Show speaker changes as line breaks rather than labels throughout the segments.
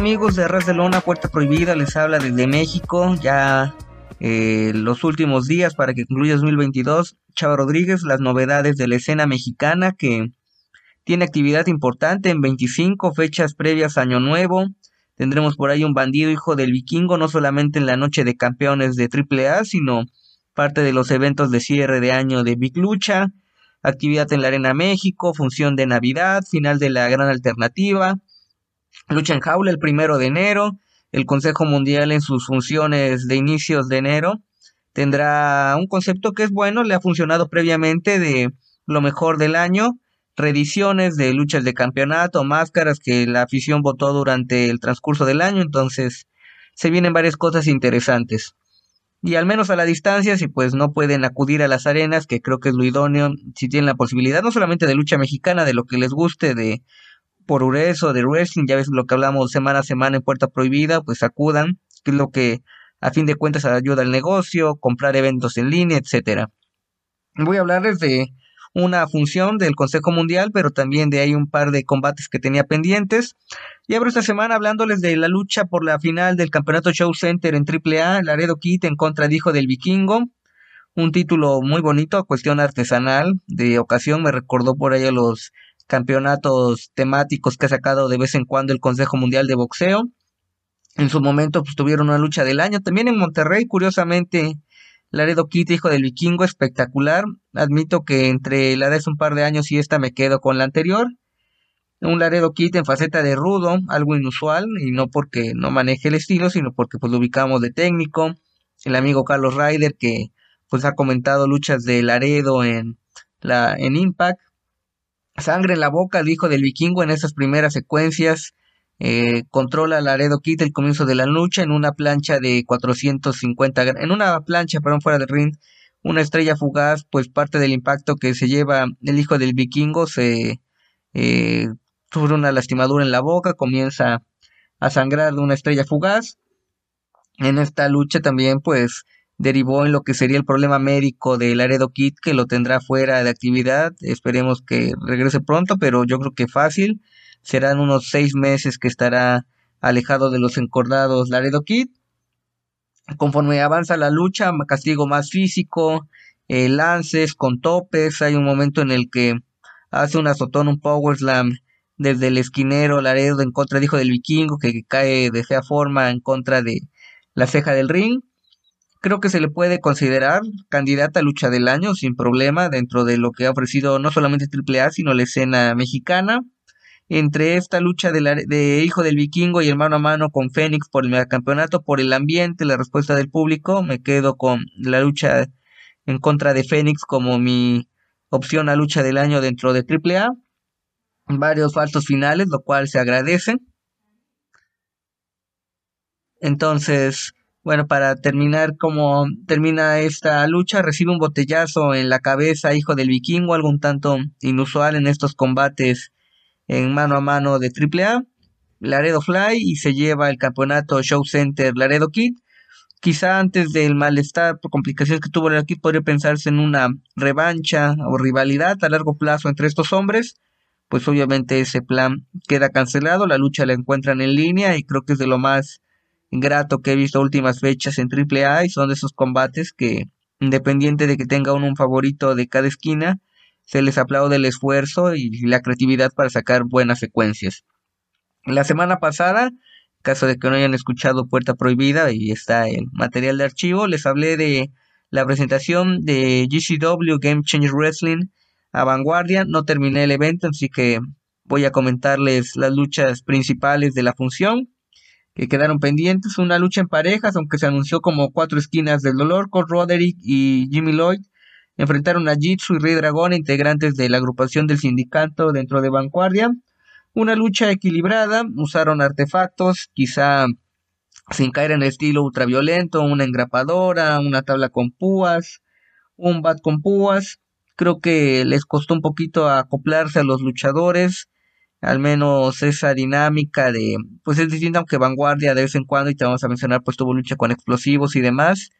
amigos de Arras de Lona, Puerta Prohibida? Les habla desde México, ya eh, los últimos días para que concluya 2022. Chava Rodríguez, las novedades de la escena mexicana que tiene actividad importante en 25 fechas previas Año Nuevo. Tendremos por ahí un bandido hijo del vikingo, no solamente en la noche de campeones de AAA, sino parte de los eventos de cierre de año de Big Lucha, actividad en la Arena México, función de Navidad, final de la Gran Alternativa, lucha en jaula el primero de enero, el Consejo Mundial en sus funciones de inicios de enero tendrá un concepto que es bueno, le ha funcionado previamente de lo mejor del año, reediciones de luchas de campeonato, máscaras que la afición votó durante el transcurso del año, entonces se vienen varias cosas interesantes. Y al menos a la distancia, si pues no pueden acudir a las arenas, que creo que es lo idóneo, si tienen la posibilidad, no solamente de lucha mexicana, de lo que les guste, de por o de wrestling, ya ves lo que hablamos semana a semana en Puerta Prohibida, pues acudan, que es lo que a fin de cuentas ayuda al negocio, comprar eventos en línea, etcétera. Voy a hablarles de una función del Consejo Mundial, pero también de ahí un par de combates que tenía pendientes. Y abro esta semana hablándoles de la lucha por la final del Campeonato Show Center en AAA, Laredo Kit en contra de Hijo del Vikingo. Un título muy bonito, cuestión artesanal, de ocasión me recordó por ahí a los campeonatos temáticos que ha sacado de vez en cuando el Consejo Mundial de Boxeo. En su momento pues, tuvieron una lucha del año. También en Monterrey, curiosamente, Laredo Kit, hijo del vikingo, espectacular. Admito que entre la de hace un par de años y esta me quedo con la anterior. Un Laredo Kit en faceta de rudo, algo inusual, y no porque no maneje el estilo, sino porque pues lo ubicamos de técnico. El amigo Carlos Ryder, que pues ha comentado luchas de Laredo en la en Impact. Sangre en la boca, el hijo del vikingo en esas primeras secuencias. Eh, controla Laredo Kit el comienzo de la lucha en una plancha de 450 en una plancha perdón fuera del ring una estrella fugaz pues parte del impacto que se lleva el hijo del vikingo se eh, sufre una lastimadura en la boca comienza a sangrar de una estrella fugaz en esta lucha también pues derivó en lo que sería el problema médico de Laredo Kit que lo tendrá fuera de actividad esperemos que regrese pronto pero yo creo que fácil serán unos seis meses que estará alejado de los encordados Laredo Kid. Conforme avanza la lucha, castigo más físico, eh, lances con topes. Hay un momento en el que hace un azotón, un power slam desde el esquinero Laredo en contra de Hijo del Vikingo, que cae de fea forma en contra de la ceja del ring. Creo que se le puede considerar candidata a lucha del año sin problema dentro de lo que ha ofrecido no solamente AAA, sino la escena mexicana entre esta lucha de, Hijo del Vikingo y el mano a mano con Fénix por el campeonato, por el ambiente, la respuesta del público, me quedo con la lucha en contra de Fénix como mi opción a lucha del año dentro de AAA. Varios falsos finales, lo cual se agradece. Entonces, bueno, para terminar como termina esta lucha, recibe un botellazo en la cabeza, hijo del vikingo, algo un tanto inusual en estos combates en mano a mano de AAA, Laredo Fly y se lleva el campeonato Show Center Laredo Kid. Quizá antes del malestar por complicaciones que tuvo el equipo podría pensarse en una revancha o rivalidad a largo plazo entre estos hombres. Pues obviamente ese plan queda cancelado, la lucha la encuentran en línea y creo que es de lo más grato que he visto últimas fechas en AAA y son de esos combates que independiente de que tenga uno un favorito de cada esquina, se les aplaude el esfuerzo y la creatividad para sacar buenas secuencias. La semana pasada, caso de que no hayan escuchado Puerta Prohibida y está en material de archivo, les hablé de la presentación de GCW Game Changer Wrestling a Vanguardia. No terminé el evento, así que voy a comentarles las luchas principales de la función que quedaron pendientes. Una lucha en parejas, aunque se anunció como cuatro esquinas del dolor con Roderick y Jimmy Lloyd enfrentaron a Jitsu y Rey Dragón, integrantes de la agrupación del sindicato dentro de Vanguardia. Una lucha equilibrada, usaron artefactos, quizá sin caer en el estilo ultraviolento, una engrapadora, una tabla con púas, un bat con púas. Creo que les costó un poquito acoplarse a los luchadores, al menos esa dinámica de, pues es distinta aunque Vanguardia de vez en cuando, y te vamos a mencionar, pues tuvo lucha con explosivos y demás.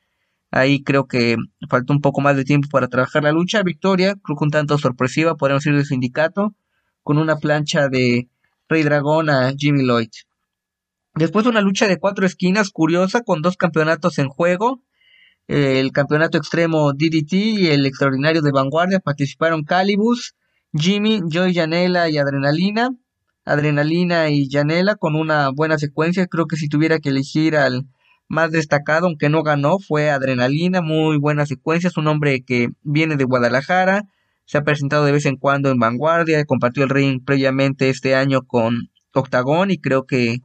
Ahí creo que faltó un poco más de tiempo para trabajar la lucha. Victoria, creo que un tanto sorpresiva, podemos decir, del sindicato, con una plancha de Rey Dragón a Jimmy Lloyd. Después una lucha de cuatro esquinas curiosa con dos campeonatos en juego. El campeonato extremo DDT y el extraordinario de vanguardia participaron Calibus, Jimmy, Joy Janela y Adrenalina. Adrenalina y Janela con una buena secuencia. Creo que si tuviera que elegir al más destacado, aunque no ganó, fue Adrenalina. Muy buena secuencia. Es un hombre que viene de Guadalajara. Se ha presentado de vez en cuando en Vanguardia. Compartió el ring previamente este año con Octagón y creo que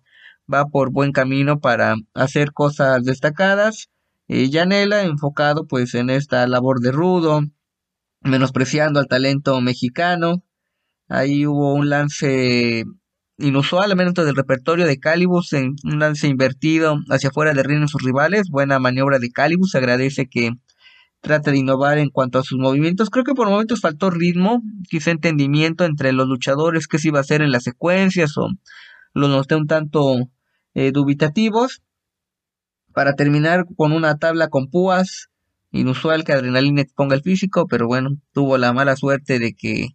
va por buen camino para hacer cosas destacadas. Y Janela enfocado pues en esta labor de rudo, menospreciando al talento mexicano. Ahí hubo un lance inusual, al menos del repertorio de Calibus, en un lance invertido hacia afuera de ring de sus rivales. Buena maniobra de Calibus, agradece que trate de innovar en cuanto a sus movimientos. Creo que por momentos faltó ritmo, quizá entendimiento entre los luchadores, qué se iba a hacer en las secuencias, o los noté un tanto eh, dubitativos. Para terminar con una tabla con púas, inusual que Adrenalina exponga el físico, pero bueno, tuvo la mala suerte de que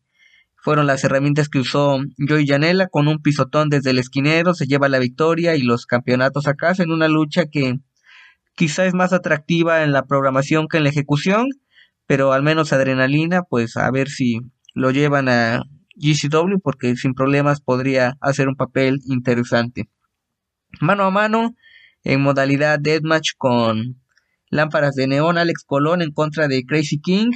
fueron las herramientas que usó Joey Janela con un pisotón desde el esquinero, se lleva la victoria y los campeonatos a casa en una lucha que quizá es más atractiva en la programación que en la ejecución, pero al menos adrenalina, pues a ver si lo llevan a GCW porque sin problemas podría hacer un papel interesante. Mano a mano, en modalidad deathmatch con lámparas de neón, Alex Colón en contra de Crazy King.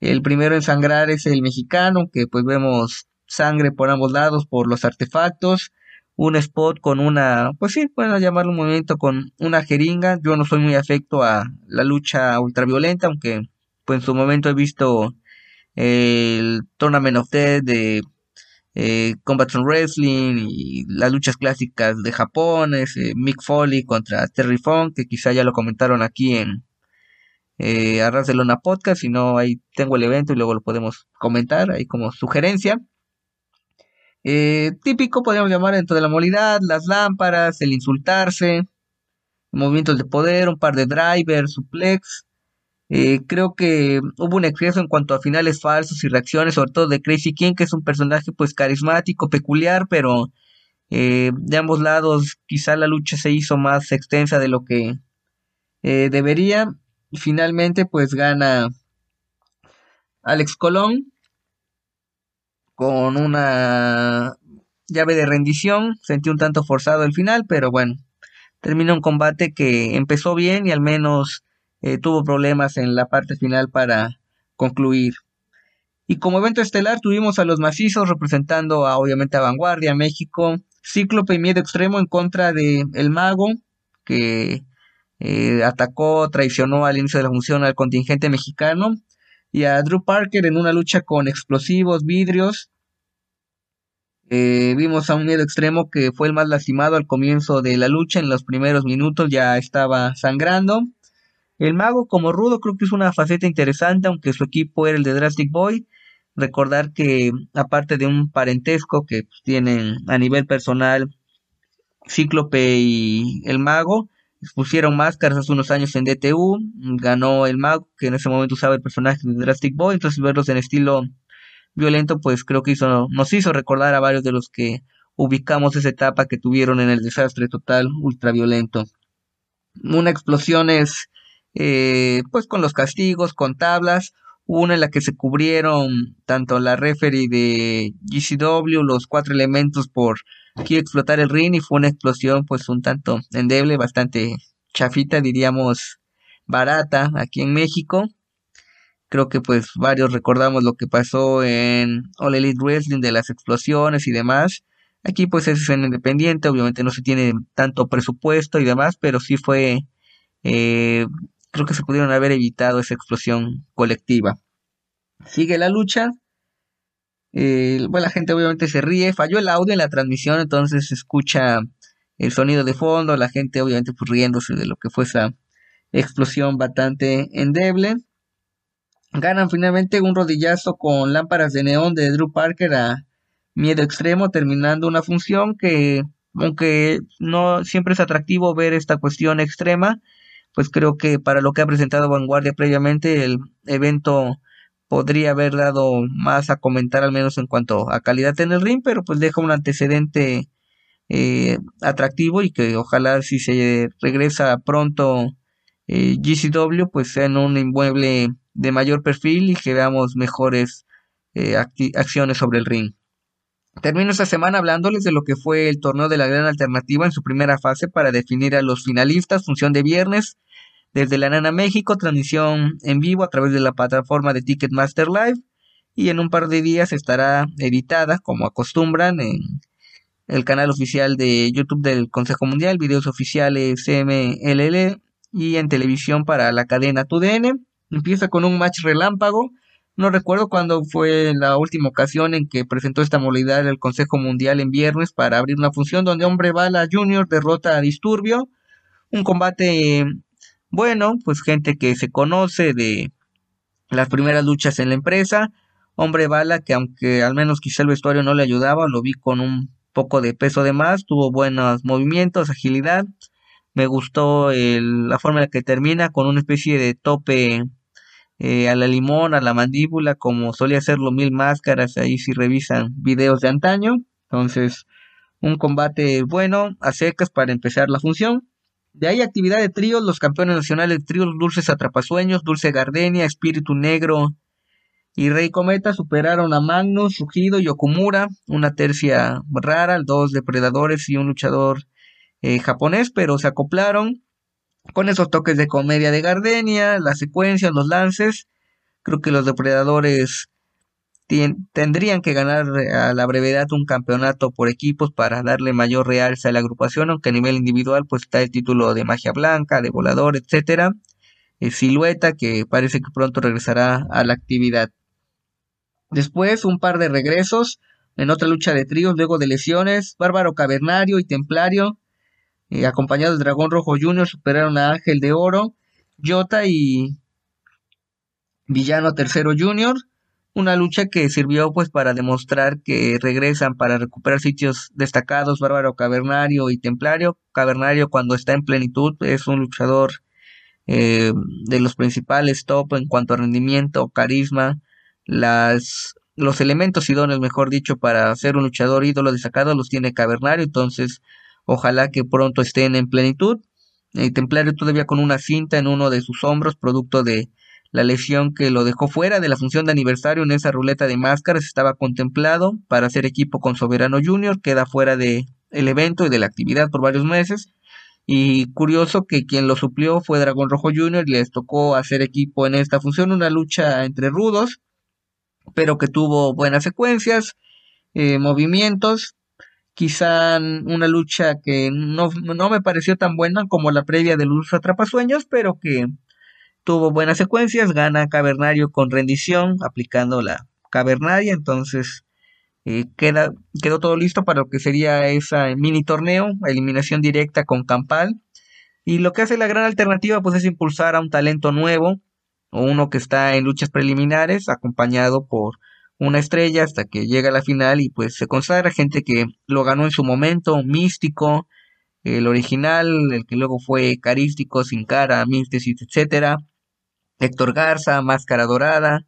El primero en sangrar es el mexicano, que pues vemos sangre por ambos lados por los artefactos un spot con una, pues sí, pueden llamarlo un movimiento con una jeringa. Yo no soy muy afecto a la lucha ultraviolenta, aunque pues en su momento he visto el Tournament of Death de eh, Combat Wrestling y las luchas clásicas de Japón, Mick Foley contra Terry Funk, que quizá ya lo comentaron aquí en eh, Arras de Lona Podcast, si no ahí tengo el evento y luego lo podemos comentar ahí como sugerencia. Eh, típico, podríamos llamar dentro de la modalidad, las lámparas, el insultarse, movimientos de poder, un par de drivers, suplex. Eh, creo que hubo un exceso en cuanto a finales falsos y reacciones, sobre todo de Crazy King, que es un personaje pues carismático, peculiar, pero eh, de ambos lados quizá la lucha se hizo más extensa de lo que debería. Finalmente pues gana Alex Colón con una llave de rendición. Sentí un tanto forzado el final, pero bueno, terminó un combate que empezó bien y al menos eh, tuvo problemas en la parte final para concluir. Y como evento estelar tuvimos a los macizos representando a obviamente a Vanguardia, México, Cíclope y Miedo Extremo en contra de El Mago, que eh, atacó, traicionó al inicio de la función al contingente mexicano, y a Drew Parker en una lucha con explosivos, vidrios, eh, vimos a un miedo extremo que fue el más lastimado al comienzo de la lucha, en los primeros minutos ya estaba sangrando. El mago como rudo creo que es una faceta interesante, aunque su equipo era el de Drastic Boy. Recordar que aparte de un parentesco que pues, tienen a nivel personal Cíclope y el mago, pusieron máscaras hace unos años en DTU, ganó el mago que en ese momento usaba el personaje de Drastic Boy, entonces verlos en estilo violento, pues creo que nos hizo recordar a varios de los que ubicamos esa etapa que tuvieron en el desastre total ultraviolento. Una explosión es, eh, pues con los castigos, con tablas, una en la que se cubrieron tanto la referee de GCW, los cuatro elementos por que explotar el ring y fue una explosión pues un tanto endeble, bastante chafita, diríamos barata aquí en México. Creo que pues varios recordamos lo que pasó en All Elite Wrestling de las explosiones y demás. Aquí pues es escena independiente, obviamente no se tiene tanto presupuesto y demás, pero sí fue, eh, creo que se pudieron haber evitado esa explosión colectiva. Sigue la lucha. bueno, la gente obviamente se ríe, falló el audio en la transmisión, entonces se escucha el sonido de fondo, la gente obviamente pues riéndose de lo que fue esa explosión bastante endeble. Ganan finalmente un rodillazo con lámparas de neón de Drew Parker a miedo extremo, terminando una función que, aunque no siempre es atractivo ver esta cuestión extrema, pues creo que para lo que ha presentado Vanguardia previamente, el evento podría haber dado más a comentar, al menos en cuanto a calidad en el ring, pero pues deja un antecedente eh, atractivo y que ojalá si se regresa pronto eh, GCW pues sea en un inmueble de mayor perfil y que veamos mejores eh, acciones sobre el ring. Termino esta semana hablándoles de lo que fue el torneo de la gran alternativa en su primera fase para definir a los finalistas, función de viernes, desde la Nana México, transmisión en vivo a través de la plataforma de Ticketmaster Live y en un par de días estará editada, como acostumbran, en el canal oficial de YouTube del Consejo Mundial, videos oficiales MLL y en televisión para la cadena TUDN. Empieza con un match relámpago no recuerdo cuándo fue la última ocasión en que presentó esta modalidad el Consejo Mundial en viernes para abrir una función donde Hombre Bala Junior derrota a Disturbio. Un combate bueno, pues gente que se conoce de las primeras luchas en la empresa. Hombre Bala que aunque al menos quizá el vestuario no le ayudaba, lo vi con un poco de peso de más, tuvo buenos movimientos, agilidad. Me gustó la forma en la que termina con una especie de tope eh, a la limón, a la mandíbula, como solía hacerlo Mil Máscaras, ahí si revisan videos de antaño. Entonces, un combate bueno, a secas para empezar la función. De ahí actividad de tríos, los campeones nacionales de tríos Dulces Atrapasueños, Dulce Gardenia, Espíritu Negro y Rey Cometa superaron a Magnus, Rugido y Okumura, una tercia rara, dos depredadores y un luchador eh, japonés, pero se acoplaron con esos toques de comedia de Gardenia, las secuencias, los lances, creo que los depredadores tendrían que ganar a la brevedad un campeonato por equipos para darle mayor realza a la agrupación, aunque a nivel individual pues está el título de magia blanca, de volador, etcétera. silueta que parece que pronto regresará a la actividad. Después un par de regresos en otra lucha de tríos luego de lesiones, Bárbaro Cavernario y Templario acompañados de Dragón Rojo Jr., superaron a Ángel de Oro, Jota y Villano Tercero Jr., una lucha que sirvió pues para demostrar que regresan para recuperar sitios destacados, Bárbaro Cavernario y Templario. Cavernario cuando está en plenitud es un luchador eh, de los principales top en cuanto a rendimiento, carisma, las, los elementos idóneos, mejor dicho, para ser un luchador ídolo destacado los tiene Cavernario, entonces Ojalá que pronto estén en plenitud. El templario todavía con una cinta en uno de sus hombros, producto de la lesión que lo dejó fuera de la función de aniversario en esa ruleta de máscaras. Estaba contemplado para hacer equipo con Soberano Junior, queda fuera de el evento y de la actividad por varios meses. Y curioso que quien lo suplió fue Dragón Rojo Junior y les tocó hacer equipo en esta función, una lucha entre rudos, pero que tuvo buenas secuencias, eh, movimientos quizá una lucha que no, no, me pareció tan buena como la previa de Luz Atrapasueños, pero que tuvo buenas secuencias, gana Cavernario con rendición, aplicando la Cavernaria, entonces eh, queda, quedó todo listo para lo que sería esa mini torneo, eliminación directa con Campal, y lo que hace la gran alternativa pues es impulsar a un talento nuevo, o uno que está en luchas preliminares, acompañado por una estrella hasta que llega a la final y pues se consagra gente que lo ganó en su momento, místico, el original, el que luego fue carístico, sin cara, místesis, etcétera, Héctor Garza, Máscara Dorada,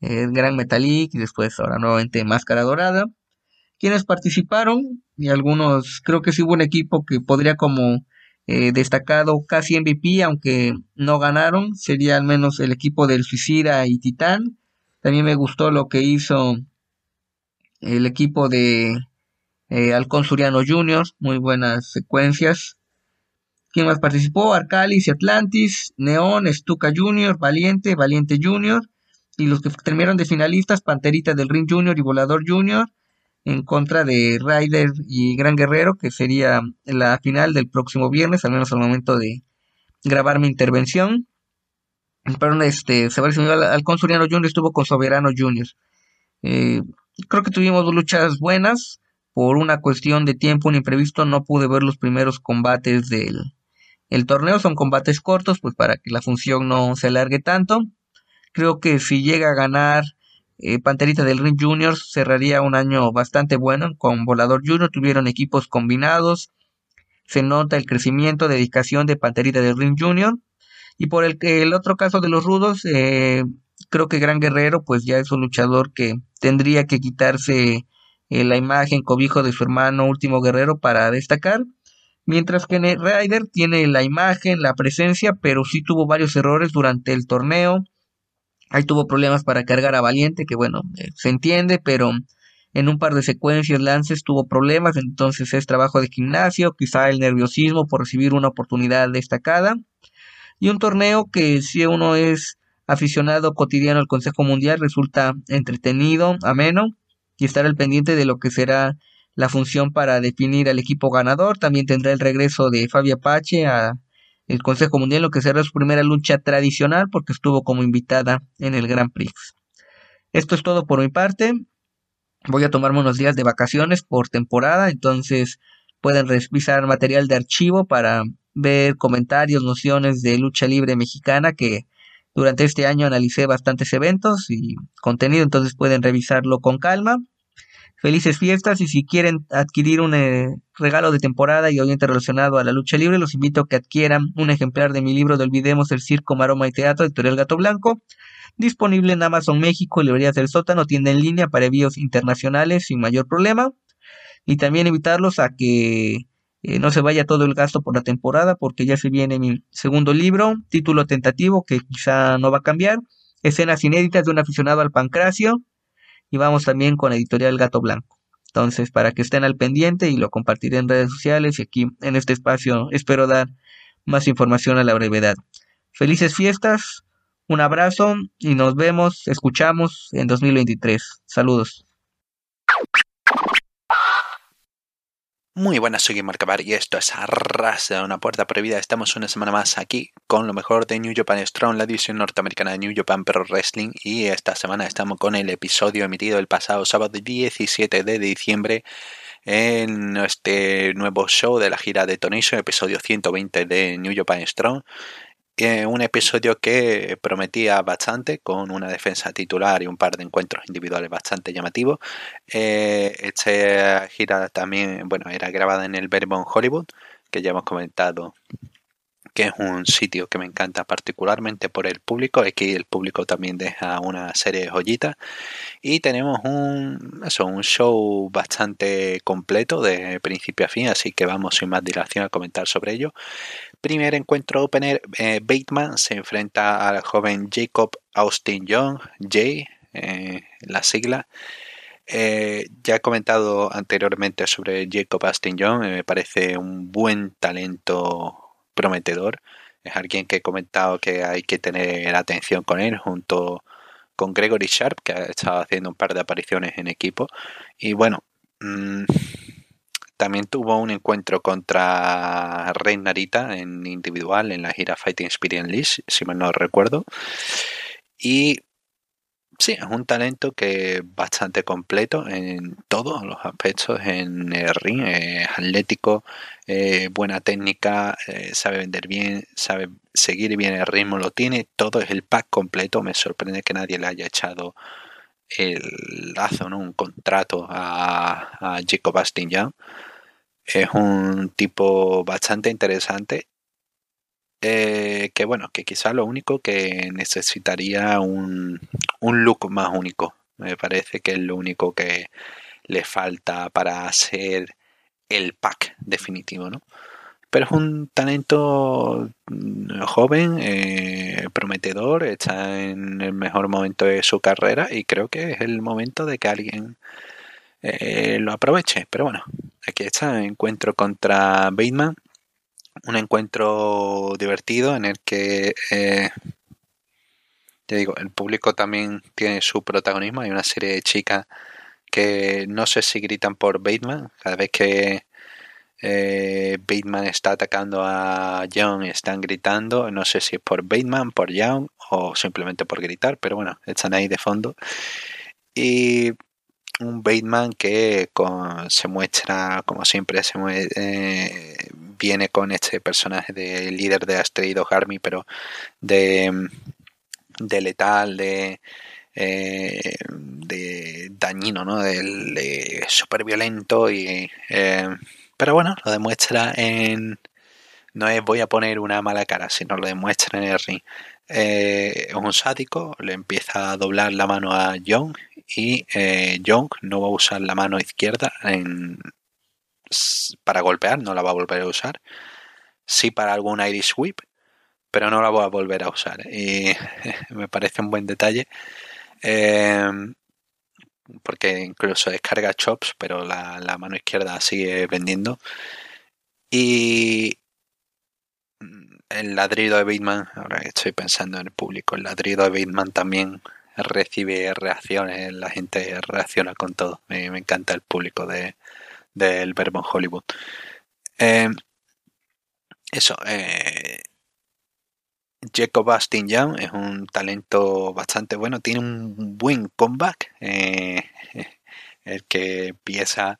Gran Metalik y después ahora nuevamente Máscara Dorada. Quienes participaron y algunos, creo que sí hubo un equipo que podría como eh, destacado casi MVP, aunque no ganaron, sería al menos el equipo del Suicida y Titán también me gustó lo que hizo el equipo de eh, Alcón Suriano Jr., muy buenas secuencias. ¿Quién más participó? Arcalis y Atlantis, Neón, Stuka Jr., Valiente, Valiente Jr., y los que terminaron de finalistas, Panterita del Ring Jr. y Volador Jr., en contra de Ryder y Gran Guerrero, que sería la final del próximo viernes, al menos al momento de grabar mi intervención. Perdón, este, se al Consuriano Junior estuvo con Soberano Junior. Eh, creo que tuvimos luchas buenas. Por una cuestión de tiempo, un imprevisto, no pude ver los primeros combates del el torneo. Son combates cortos, pues para que la función no se alargue tanto. Creo que si llega a ganar eh, Panterita del Ring Junior, cerraría un año bastante bueno. Con Volador Junior tuvieron equipos combinados. Se nota el crecimiento, dedicación de Panterita del Ring Junior. Y por el, el otro caso de los rudos, eh, creo que Gran Guerrero pues ya es un luchador que tendría que quitarse eh, la imagen cobijo de su hermano Último Guerrero para destacar. Mientras que Ryder tiene la imagen, la presencia, pero sí tuvo varios errores durante el torneo. Ahí tuvo problemas para cargar a Valiente, que bueno, eh, se entiende, pero en un par de secuencias lances tuvo problemas, entonces es trabajo de gimnasio, quizá el nerviosismo por recibir una oportunidad destacada. Y un torneo que si uno es aficionado cotidiano al Consejo Mundial resulta entretenido, ameno, y estar al pendiente de lo que será la función para definir al equipo ganador. También tendrá el regreso de Fabio Apache a el Consejo Mundial, lo que será su primera lucha tradicional porque estuvo como invitada en el Grand Prix. Esto es todo por mi parte. Voy a tomarme unos días de vacaciones por temporada, entonces pueden revisar material de archivo para ver comentarios, nociones de lucha libre mexicana que durante este año analicé bastantes eventos y contenido, entonces pueden revisarlo con calma felices fiestas y si quieren adquirir un eh, regalo de temporada y oyente relacionado a la lucha libre, los invito a que adquieran un ejemplar de mi libro de Olvidemos el Circo, Maroma y Teatro, editorial Gato Blanco, disponible en Amazon México librerías del sótano, tienda en línea para envíos internacionales sin mayor problema. Y también invitarlos a que eh, no se vaya todo el gasto por la temporada porque ya se viene mi segundo libro, título tentativo que quizá no va a cambiar, escenas inéditas de un aficionado al pancracio, y vamos también con Editorial Gato Blanco. Entonces, para que estén al pendiente y lo compartiré en redes sociales y aquí en este espacio espero dar más información a la brevedad. Felices fiestas, un abrazo y nos vemos, escuchamos en 2023. Saludos.
Muy buenas, soy Marcabar y esto es Arrasa, una puerta prohibida. Estamos una semana más aquí con lo mejor de New Japan Strong, la división norteamericana de New Japan Pro Wrestling. Y esta semana estamos con el episodio emitido el pasado sábado 17 de diciembre en este nuevo show de la gira de Tonation, episodio 120 de New Japan Strong. Un episodio que prometía bastante, con una defensa titular y un par de encuentros individuales bastante llamativos. Eh, esta gira también, bueno, era grabada en el Vermont Hollywood, que ya hemos comentado que es un sitio que me encanta particularmente por el público. Aquí el público también deja una serie de joyitas. Y tenemos un, un show bastante completo de principio a fin, así que vamos sin más dilación a comentar sobre ello. Primer encuentro opener, eh, Bateman se enfrenta al joven Jacob Austin Young, Jay, eh, la sigla. Eh, ya he comentado anteriormente sobre Jacob Austin Young, me parece un buen talento prometedor. Es alguien que he comentado que hay que tener atención con él junto con Gregory Sharp, que ha estado haciendo un par de apariciones en equipo. Y bueno, mm, también tuvo un encuentro contra Rey Narita en individual en la gira Fighting Experience List, si mal no recuerdo. Y sí, es un talento que es bastante completo en todos los aspectos en el ring. Es atlético, buena técnica, eh, sabe vender bien, sabe seguir bien el ritmo, lo tiene. Todo es el pack completo. Me sorprende que nadie le haya echado el lazo, ¿no? un contrato a, a Jacob Astin Young. Es un tipo bastante interesante eh, que bueno, que quizá lo único que necesitaría un, un look más único. Me parece que es lo único que le falta para hacer el pack definitivo, ¿no? Pero es un talento mm, joven, eh, prometedor, está en el mejor momento de su carrera y creo que es el momento de que alguien eh, lo aproveche. Pero bueno, aquí está, encuentro contra Bateman un encuentro divertido en el que, eh, te digo, el público también tiene su protagonismo. Hay una serie de chicas que no sé si gritan por Bateman. Cada vez que eh, Bateman está atacando a Young están gritando. No sé si es por Bateman, por Young o simplemente por gritar, pero bueno, están ahí de fondo. Y un Bateman que se muestra, como siempre, se eh, viene con este personaje de líder de Asteroido Army, pero de, de letal, de, eh, de dañino, ¿no? De, súper violento y... Eh, pero bueno, lo demuestra en... No es voy a poner una mala cara, sino lo demuestra en el. Eh, es un sádico, le empieza a doblar la mano a Young y eh, Young no va a usar la mano izquierda para golpear, no la va a volver a usar. Sí para algún Irish Whip, pero no la voy a volver a usar. Y me parece un buen detalle. Em, porque incluso descarga chops, pero la, la, mano izquierda sigue vendiendo. Y el ladrido de Bateman, ahora estoy pensando en el público, el ladrido de Bateman también recibe reacciones, la gente reacciona con todo. Me, encanta el público de, del verbo en Hollywood. Eh, eso, eh, Jacob Astin Young es un talento bastante bueno, tiene un buen comeback, eh, el que empieza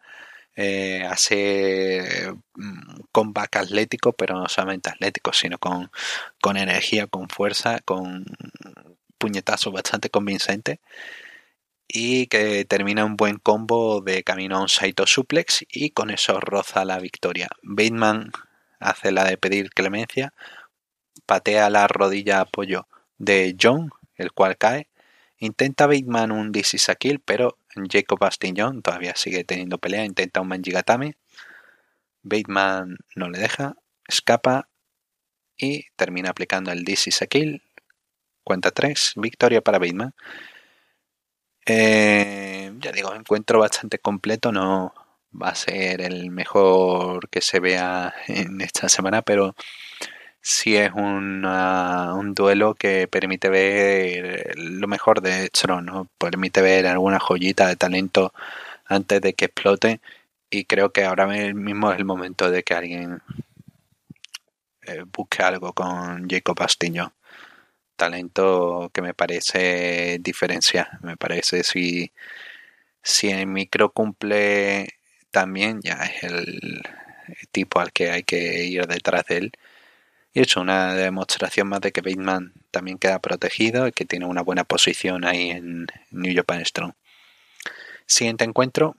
eh, hacer un comeback atlético, pero no solamente atlético, sino con, con energía, con fuerza, con puñetazos bastante convincentes y que termina un buen combo de camino a un Saito Suplex y con eso roza la victoria. Bateman hace la de pedir clemencia, patea la rodilla apoyo de John, el cual cae. Intenta Bateman un DC Kill, pero Jacob Astin John todavía sigue teniendo pelea, intenta un Manjigatame. Bateman no le deja, escapa y termina aplicando el DC Kill. Cuenta 3, victoria para Bateman. Eh, ya digo, encuentro bastante completo, no va a ser el mejor que se vea en esta semana, pero sí es un duelo que permite ver lo mejor de Tron, ¿no? permite ver alguna joyita de talento antes de que explote y creo que ahora mismo es el momento de que alguien eh, busque algo con Jacob Astiño talento que me parece diferenciar. Me parece si, si el micro cumple también, ya es el tipo al que hay que ir detrás de él. Y es una demostración más de que Bateman también queda protegido y que tiene una buena posición ahí en New Japan Strong. Siguiente encuentro,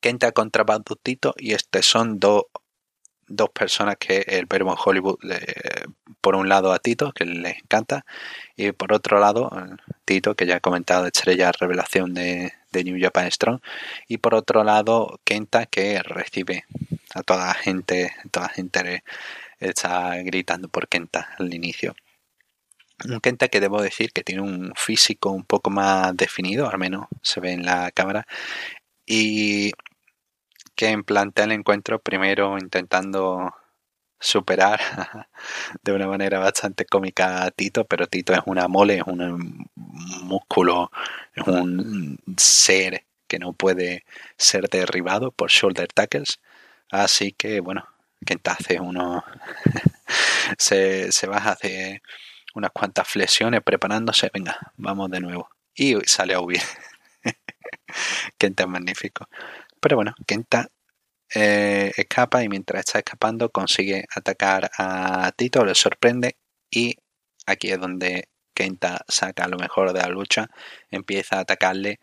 Kenta contra Badutito y este son dos dos personas que el verbo en Hollywood, por un lado a Tito, que le encanta, y por otro lado, Tito, que ya he comentado, estrella revelación de, de New Japan Strong, y por otro lado, Kenta, que recibe a toda gente, toda la gente está gritando por Kenta al inicio. Un Kenta que debo decir que tiene un físico un poco más definido, al menos se ve en la cámara, y que plantea el encuentro primero intentando superar de una manera bastante cómica a Tito, pero Tito es una mole, es un músculo, es un ser que no puede ser derribado por shoulder tackles. Así que bueno, Kenta hace uno se, se baja hace unas cuantas flexiones preparándose, venga, vamos de nuevo. Y sale a huir. Kenta es magnífico. Pero bueno, Kenta eh, escapa y mientras está escapando consigue atacar a Tito, le sorprende y aquí es donde Kenta saca lo mejor de la lucha, empieza a atacarle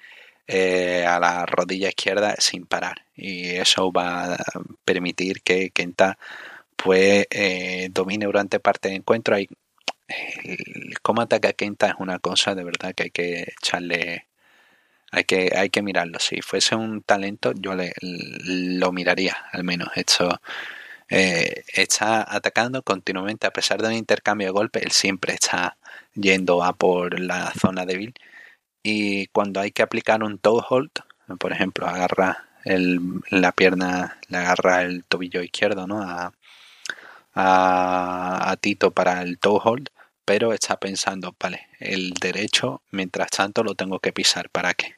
eh, a la rodilla izquierda sin parar y eso va a permitir que Kenta pues eh, domine durante parte del encuentro y cómo ataca Kenta es una cosa de verdad que hay que echarle hay que, hay que mirarlo. Si fuese un talento, yo le, lo miraría, al menos. Esto eh, está atacando continuamente, a pesar de un intercambio de golpes, él siempre está yendo a por la zona débil. Y cuando hay que aplicar un toe hold, por ejemplo, agarra la pierna, le agarra el tobillo izquierdo ¿no? a, Tito para el toe hold, pero está pensando, vale, el derecho, mientras tanto lo tengo que pisar, ¿para qué?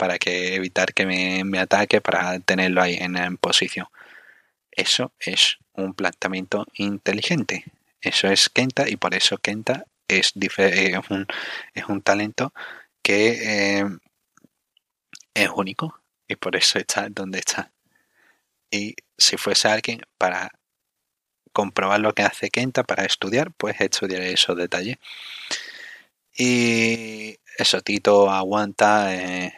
para que evitar que me, ataque, para tenerlo ahí en, posición. Eso es un planteamiento inteligente. Eso es Kenta y por eso Kenta es, es, un, es un talento que eh, es único y por eso está donde está. Y si fuese alguien para comprobar lo que hace Kenta, para estudiar, pues estudiaré esos detalles. Y eso, Tito aguanta eh,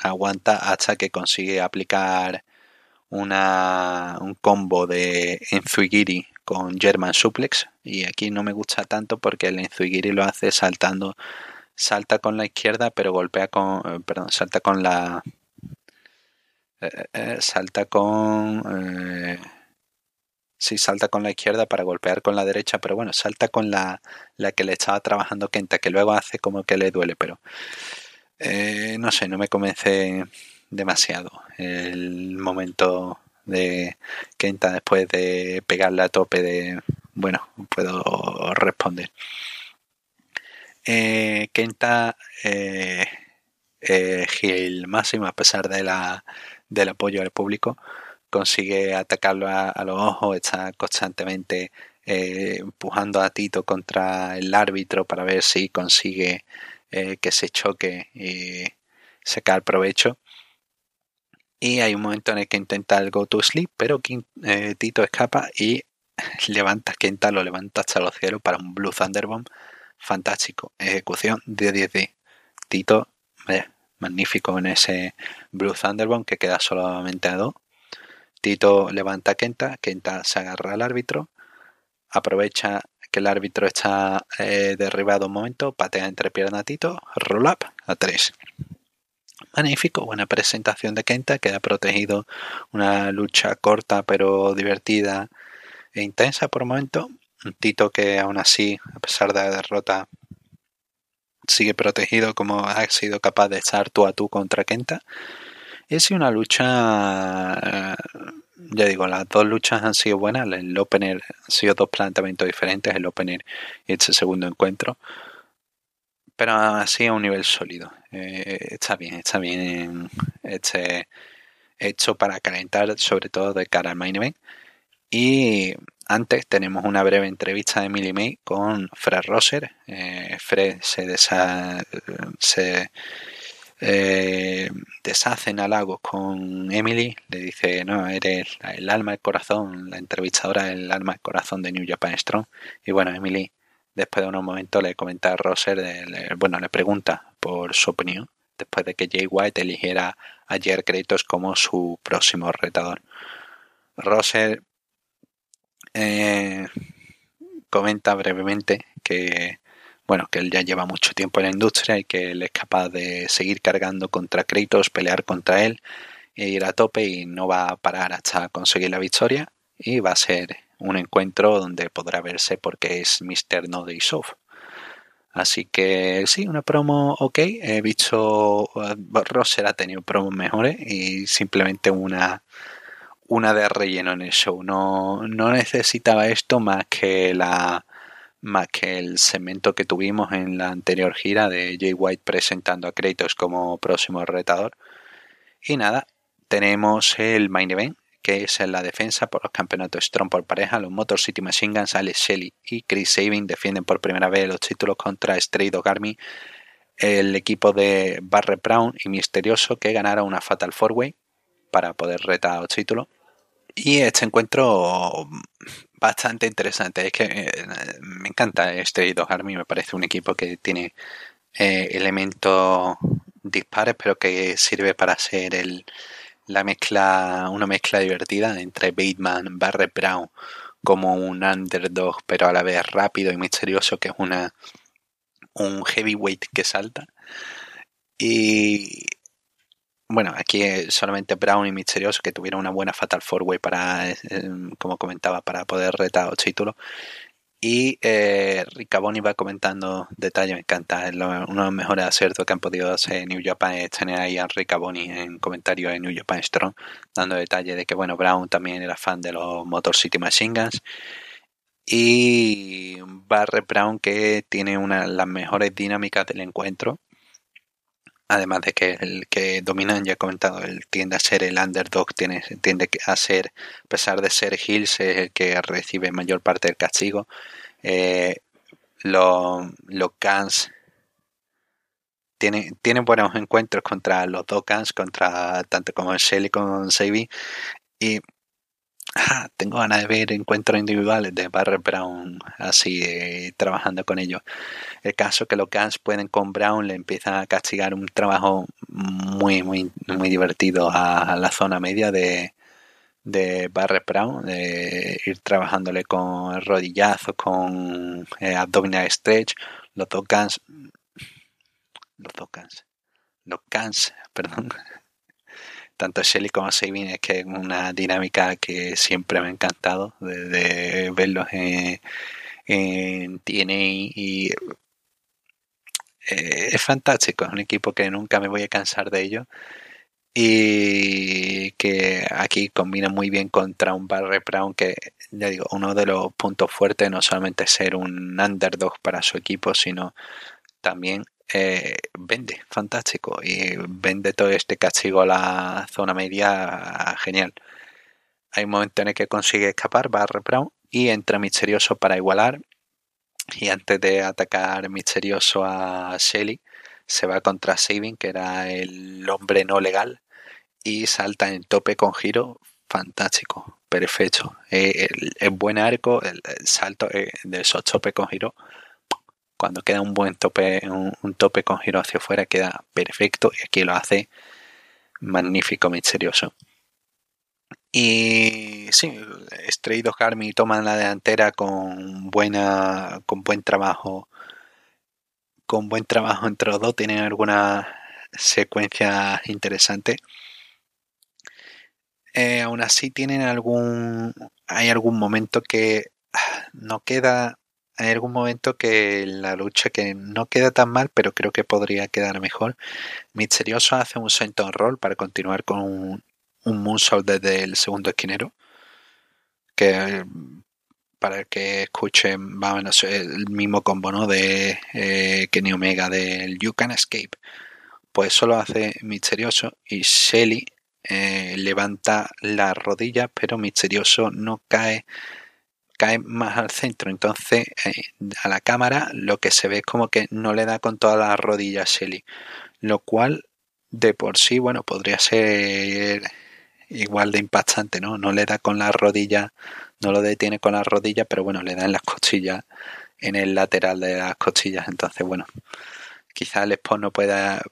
aguanta hasta que consigue aplicar una, un combo de Enzuigiri con German Suplex y aquí no me gusta tanto porque el Enzuigiri lo hace saltando salta con la izquierda pero golpea con eh, perdón salta con la eh, eh, salta con sí salta con la izquierda para golpear con la derecha pero bueno salta con la, la que le estaba trabajando Kenta que luego hace como que le duele pero no sé no me convence demasiado el momento de Kenta después de pegarle a tope de, bueno, puedo responder. Eh, Kenta eh, eh, máximo a pesar de la, del apoyo del público consigue atacarlo a, los ojos está constantemente eh, empujando a Tito contra el árbitro para ver si consigue que se choque y sacar provecho. Y hay un momento en el que intenta el go to sleep, pero Tito escapa y levanta, Kenta lo levanta hasta los cielos para un Blue Thunderbomb fantástico. Ejecución de 10 de Tito, magnífico en ese Blue Thunderbomb que queda solamente a 2. Tito levanta a Kenta, Kenta se agarra al árbitro, aprovecha que el árbitro está eh, derribado un momento, patea entre piernas a Tito, roll up a 3 magnífico, buena presentación de Kenta, queda protegido, una lucha corta pero divertida e intensa por momento. Un Tito que aún así, a pesar de la derrota, sigue protegido como ha sido capaz de estar tú a tú contra Kenta. Es una lucha, eh, ya digo, las dos luchas han sido buenas. El opener han sido dos planteamientos diferentes, el opener y este segundo encuentro pero así a un nivel sólido. Eh, está bien, está bien este, hecho para calentar, sobre todo de cara al main event. Y antes tenemos una breve entrevista de Emily May con Fred Rosser. Eh, Fred se, se eh, deshace en halagos con Emily. Le dice, no, eres el alma, el corazón, la entrevistadora, el alma, el corazón de New Japan Strong. Y bueno, Emily Después de unos momentos le comenta a Rosser, bueno, le pregunta por su opinión, después de que Jay White eligiera a Jer Kratos como su próximo retador. Rosser eh, comenta brevemente que bueno, que él ya lleva mucho tiempo en la industria y que él es capaz de seguir cargando contra Kratos, pelear contra él e ir a tope y no va a parar hasta conseguir la victoria y va a ser un encuentro donde podrá verse porque es Mr. No Days Off. Así que sí, una promo ok. He visto Rosser ha tenido promos mejores y simplemente una una de relleno en el show. No, no necesitaba esto más que la más que el segmento que tuvimos en la anterior gira de Jay White presentando a Kratos como próximo retador. Y nada, tenemos el main event que es en la defensa por los campeonatos Strong por pareja. Los Motor City Machine Guns, Alex Shelley y Chris Sabin defienden por primera vez los títulos contra Stray Dog Army, el equipo de Barre Brown y Misterioso que ganara una Fatal Four Way para poder retar los títulos. Y este encuentro bastante interesante. Es que eh, me encanta Stray Dog Army, me parece un equipo que tiene eh, elementos dispares, pero que sirve para ser el, la mezcla, una mezcla divertida entre Bateman, Barrett Brown como un underdog, pero a la vez rápido y misterioso, que es una un heavyweight que salta. Y bueno, aquí solamente Brown y Misterioso que tuvieron una buena Fatal Four Way para, eh, como comentaba, para poder retar los títulos. Y eh, va comentando detalles, me encanta, uno de los mejores aciertos que han podido hacer New Japan es tener ahí a Ricaboni en comentario de New Japan Strong, dando detalles de que bueno, Brown también era fan de los Motor City Machine Guns. Y Barre Brown que tiene una de las mejores dinámicas del encuentro. Además de que el que dominan, ya he comentado, él tiende a ser el underdog, tiene, tiende a ser, a pesar de ser Hills, es el que recibe mayor parte del castigo. Eh, los lo Cans tienen, tienen buenos encuentros contra los dos contra tanto como el Shelly como Savy. Y tengo ganas de ver encuentros individuales de Barry Brown así eh, trabajando con ellos. El caso que los Guns pueden con Brown le empiezan a castigar un trabajo muy muy muy divertido a, la zona media de, de Barre Brown, de ir trabajándole con rodillazo, con eh, abdominal stretch, los dos guns, los dos guns, los guns, perdón. Tanto Shelly como Sabine es que es una dinámica que siempre me ha encantado de, verlos en, en TNA y eh, es fantástico, es un equipo que nunca me voy a cansar de ello y que aquí combina muy bien contra un Barry Brown que ya digo uno de los puntos fuertes no solamente ser un underdog para su equipo sino también eh, vende fantástico y vende todo este castigo a la zona media genial hay un momento en el que consigue escapar Barry Brown y entra misterioso para igualar y antes de atacar misterioso a Shelly, se va contra Saving, que era el hombre no legal, y salta en tope con giro. Fantástico, perfecto. Eh, el, buen arco, el, salto eh, de esos topes con giro, cuando queda un buen tope, un, tope con giro hacia afuera, queda perfecto y aquí lo hace magnífico, misterioso. Y sí, Stray Army toman la delantera con buena, con buen trabajo, con buen trabajo entre los dos, tienen alguna secuencia interesante. Eh, aún así tienen algún, hay algún momento que no queda, hay algún momento que la lucha que no queda tan mal, pero creo que podría quedar mejor. Misterioso hace un senton roll para continuar con un, un moonsault desde el segundo esquinero. Que para el que escuchen, vamos, el mismo combo ¿no? de eh, Kenny Omega del You Can Escape. Pues solo hace misterioso y Shelly eh, levanta la rodilla, pero misterioso no cae cae más al centro. Entonces, eh, a la cámara lo que se ve es como que no le da con toda la rodilla a Shelly. Lo cual, de por sí, bueno, podría ser igual de impactante, ¿no? No le da con la rodilla, no lo detiene con la rodilla, pero bueno, le da en las costillas, en el lateral de las costillas. Entonces, bueno, quizá el spot no pueda,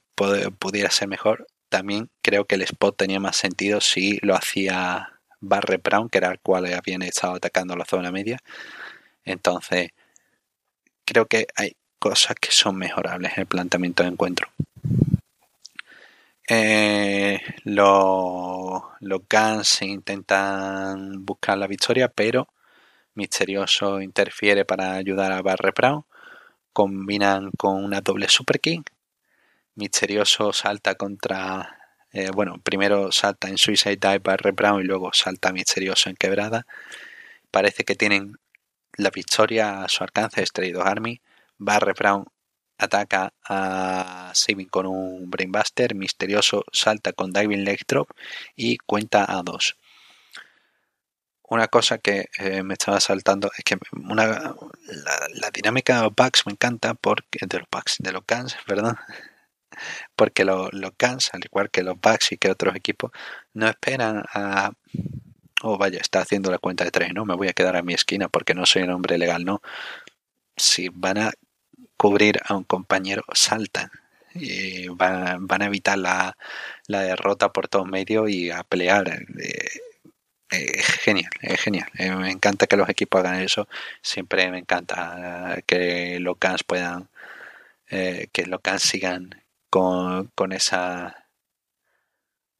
pudiera ser mejor. También creo que el spot tenía más sentido si lo hacía Barre Brown, que era el cual habían estado atacando la zona media. Entonces, creo que hay cosas que son mejorables en el planteamiento de encuentro. Eh, los, los Guns intentan buscar la victoria, pero Misterioso interfiere para ayudar a Barre Brown. Combinan con una doble Super King. Misterioso salta contra. Eh, bueno, primero salta en Suicide Dive Barre Brown y luego salta Misterioso en quebrada. Parece que tienen la victoria a su alcance, Estrellidos Army. Barre Brown ataca a Saving con un Brainbuster, Misterioso salta con Diving Leg Drop y cuenta a dos. Una cosa que eh, me estaba saltando es que una, la, dinámica de los bugs me encanta porque de los bugs, de los Guns, perdón, porque los, los Guns, al igual que los bugs y que otros equipos, no esperan a oh vaya, está haciendo la cuenta de tres, no, me voy a quedar a mi esquina porque no soy un hombre legal, no. Si van a cubrir a un compañero, saltan y van, van a evitar la, la, derrota por todos medios y a pelear. Eh, es genial, es genial. Eh, me encanta que los equipos hagan eso. Siempre me encanta que los Cans puedan, eh, que los Cans sigan con, con esa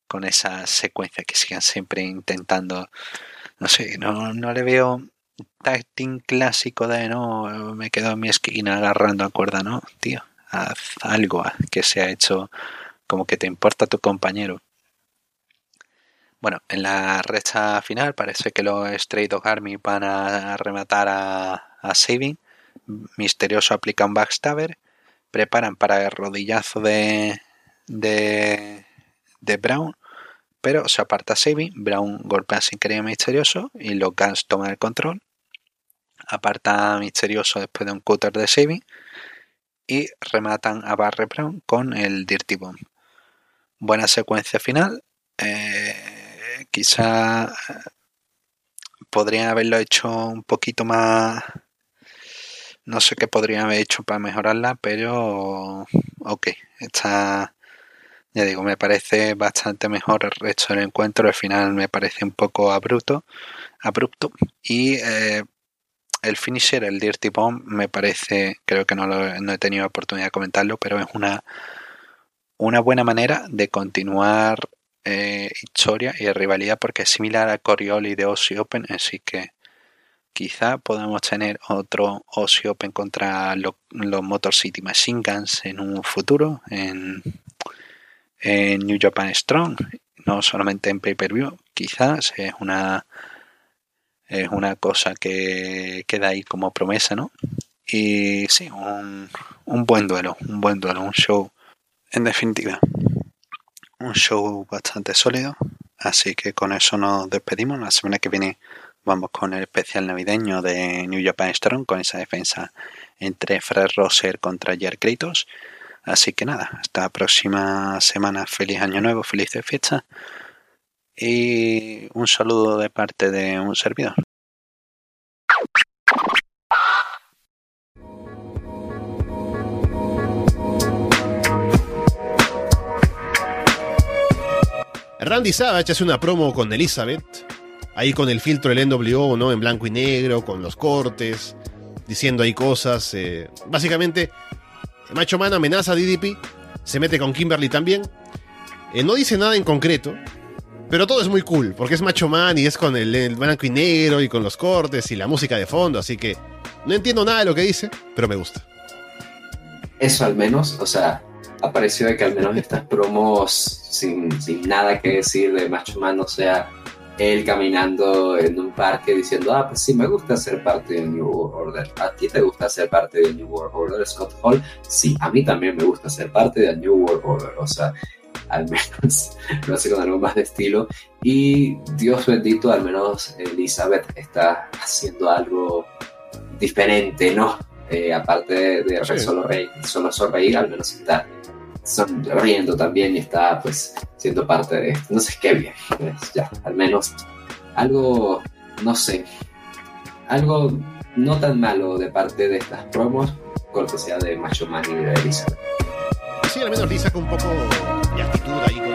con esa secuencia, que sigan siempre intentando, no sé, no, no le veo Tacting clásico de no, me quedo en mi esquina agarrando a cuerda, no, tío, haz algo que se ha hecho como que te importa tu compañero. Bueno, en la recta final parece que los Stray Dog Army van a rematar a, a Saving. Misterioso aplica un backstabber. Preparan para el rodillazo de, de, de Brown pero se aparta Saving, Brown golpea sin querer Misterioso y los Guns toman el control. Aparta Misterioso después de un cutter de Saving y rematan a Barre Brown con el Dirty Bomb. Buena secuencia final. Eh, quizá podrían haberlo hecho un poquito más. No sé qué podrían haber hecho para mejorarla, pero ok, está Ya digo, me parece bastante mejor el resto del encuentro. Al final me parece un poco abrupto. abrupto y eh, el finisher, el Dirty Bomb, me parece, creo que no, lo, no he tenido oportunidad de comentarlo, pero es una, una buena manera de continuar eh, historia y rivalidad porque es similar a Corioli de Aussie Open, así que quizá podamos tener otro Open contra los Motor City Machine Guns en un futuro en, en New Japan Strong, no solamente en pay-per-view, quizás es una es una cosa que queda ahí como promesa, ¿no? Y sí, un, un buen duelo, un buen duelo, un show en definitiva un show bastante sólido. Así que con eso nos despedimos. La semana que viene vamos con el especial navideño de New Japan Strong, con esa defensa entre Fred Rosser contra Jair Kratos. Así que nada, hasta la próxima semana. Feliz año nuevo, feliz de fiesta. Y un saludo de parte de un servidor.
Randy Savage hace una promo con Elizabeth, ahí con el filtro del NWO, ¿no? En blanco y negro, con los cortes, diciendo ahí cosas. Eh, básicamente, Macho Man amenaza a DDP, se mete con Kimberly también. Eh, no dice nada en concreto, pero todo es muy cool, porque es Macho Man y es con el, blanco y negro y con los cortes y la música de fondo, así que no entiendo nada de lo que dice, pero me gusta.
Eso al menos, o sea, apareció de que al menos estas promos sin, sin nada que decir de Macho Man, o sea, él caminando en un parque diciendo, ah, pues sí, me gusta ser parte de New World Order. ¿A ti te gusta ser parte de New World Order, Scott Hall? Sí, a mí también me gusta ser parte de New World Order. O sea, al menos lo hace con algo más de estilo. Y Dios bendito, al menos Elizabeth está haciendo algo diferente, ¿no? Eh, aparte de, sí. solo, reír, solo sonreír, al menos está sonriendo también y está pues siendo parte de esto. No sé qué bien, pues, ya, al menos algo, no sé, algo no tan malo de parte de estas promos, cortesía de Macho Man y de Elizabeth.
Sí, al menos Lisa con un poco de actitud ahí